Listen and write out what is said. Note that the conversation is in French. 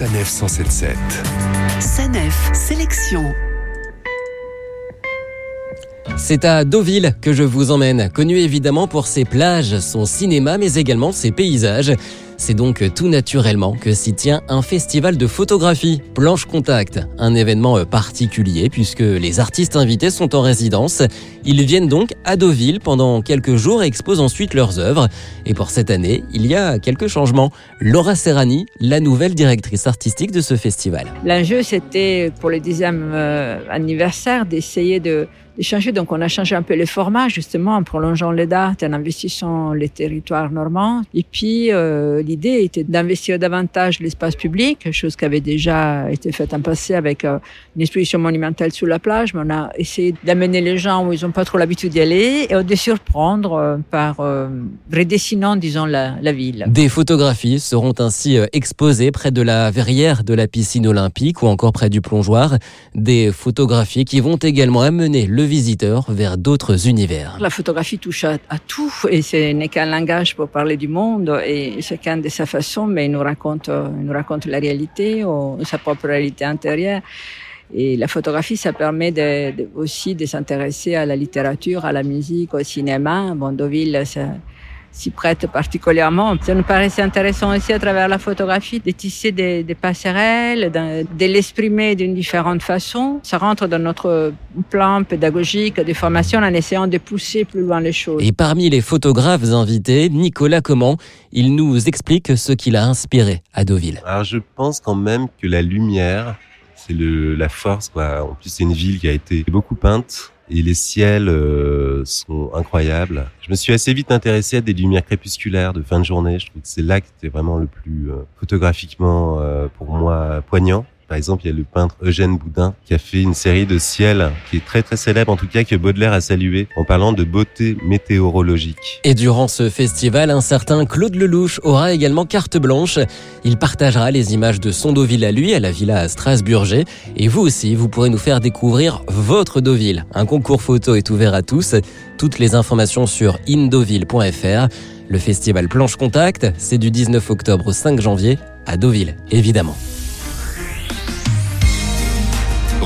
Sanef 177. Sanef Sélection. C'est à Deauville que je vous emmène, connu évidemment pour ses plages, son cinéma, mais également ses paysages. C'est donc tout naturellement que s'y tient un festival de photographie, Planche Contact, un événement particulier puisque les artistes invités sont en résidence. Ils viennent donc à Deauville pendant quelques jours et exposent ensuite leurs œuvres. Et pour cette année, il y a quelques changements. Laura Serrani, la nouvelle directrice artistique de ce festival. L'enjeu, c'était pour le dixième euh, anniversaire d'essayer de changer. Donc, on a changé un peu les formats, justement, en prolongeant les dates, en investissant les territoires normands. Et puis, euh, l'idée était d'investir davantage l'espace public, chose qui avait déjà été faite en passé avec euh, une exposition monumentale sous la plage. Mais on a essayé d'amener les gens où ils n'ont pas trop l'habitude d'y aller et de surprendre euh, par redessinant, disons, la, la, ville. Des photographies seront ainsi exposées près de la verrière de la piscine olympique ou encore près du plongeoir. Des photographies qui vont également amener le visiteur vers d'autres univers. La photographie touche à, tout et ce n'est qu'un langage pour parler du monde et chacun de sa façon, mais il nous raconte, il nous raconte la réalité ou sa propre réalité intérieure. Et la photographie, ça permet aussi de s'intéresser à la littérature, à la musique, au cinéma. Bon, Deauville, ça, s'y prête particulièrement. Ça nous paraissait intéressant aussi à travers la photographie de tisser des, des passerelles, de, l'exprimer d'une différente façon. Ça rentre dans notre plan pédagogique de formation en essayant de pousser plus loin les choses. Et parmi les photographes invités, Nicolas Comment, il nous explique ce qui l'a inspiré à Deauville. Alors je pense quand même que la lumière, c'est la force. En plus, c'est une ville qui a été beaucoup peinte et les ciels euh, sont incroyables. Je me suis assez vite intéressé à des lumières crépusculaires de fin de journée. Je trouve que c'est là que c'était vraiment le plus euh, photographiquement euh, pour moi poignant. Par exemple, il y a le peintre Eugène Boudin qui a fait une série de ciels qui est très très célèbre, en tout cas que Baudelaire a salué en parlant de beauté météorologique. Et durant ce festival, un certain Claude Lelouch aura également carte blanche. Il partagera les images de son Deauville à lui, à la villa à Strasburger. Et vous aussi, vous pourrez nous faire découvrir votre Deauville. Un concours photo est ouvert à tous. Toutes les informations sur indoville.fr. Le festival Planche Contact, c'est du 19 octobre au 5 janvier à Deauville, évidemment.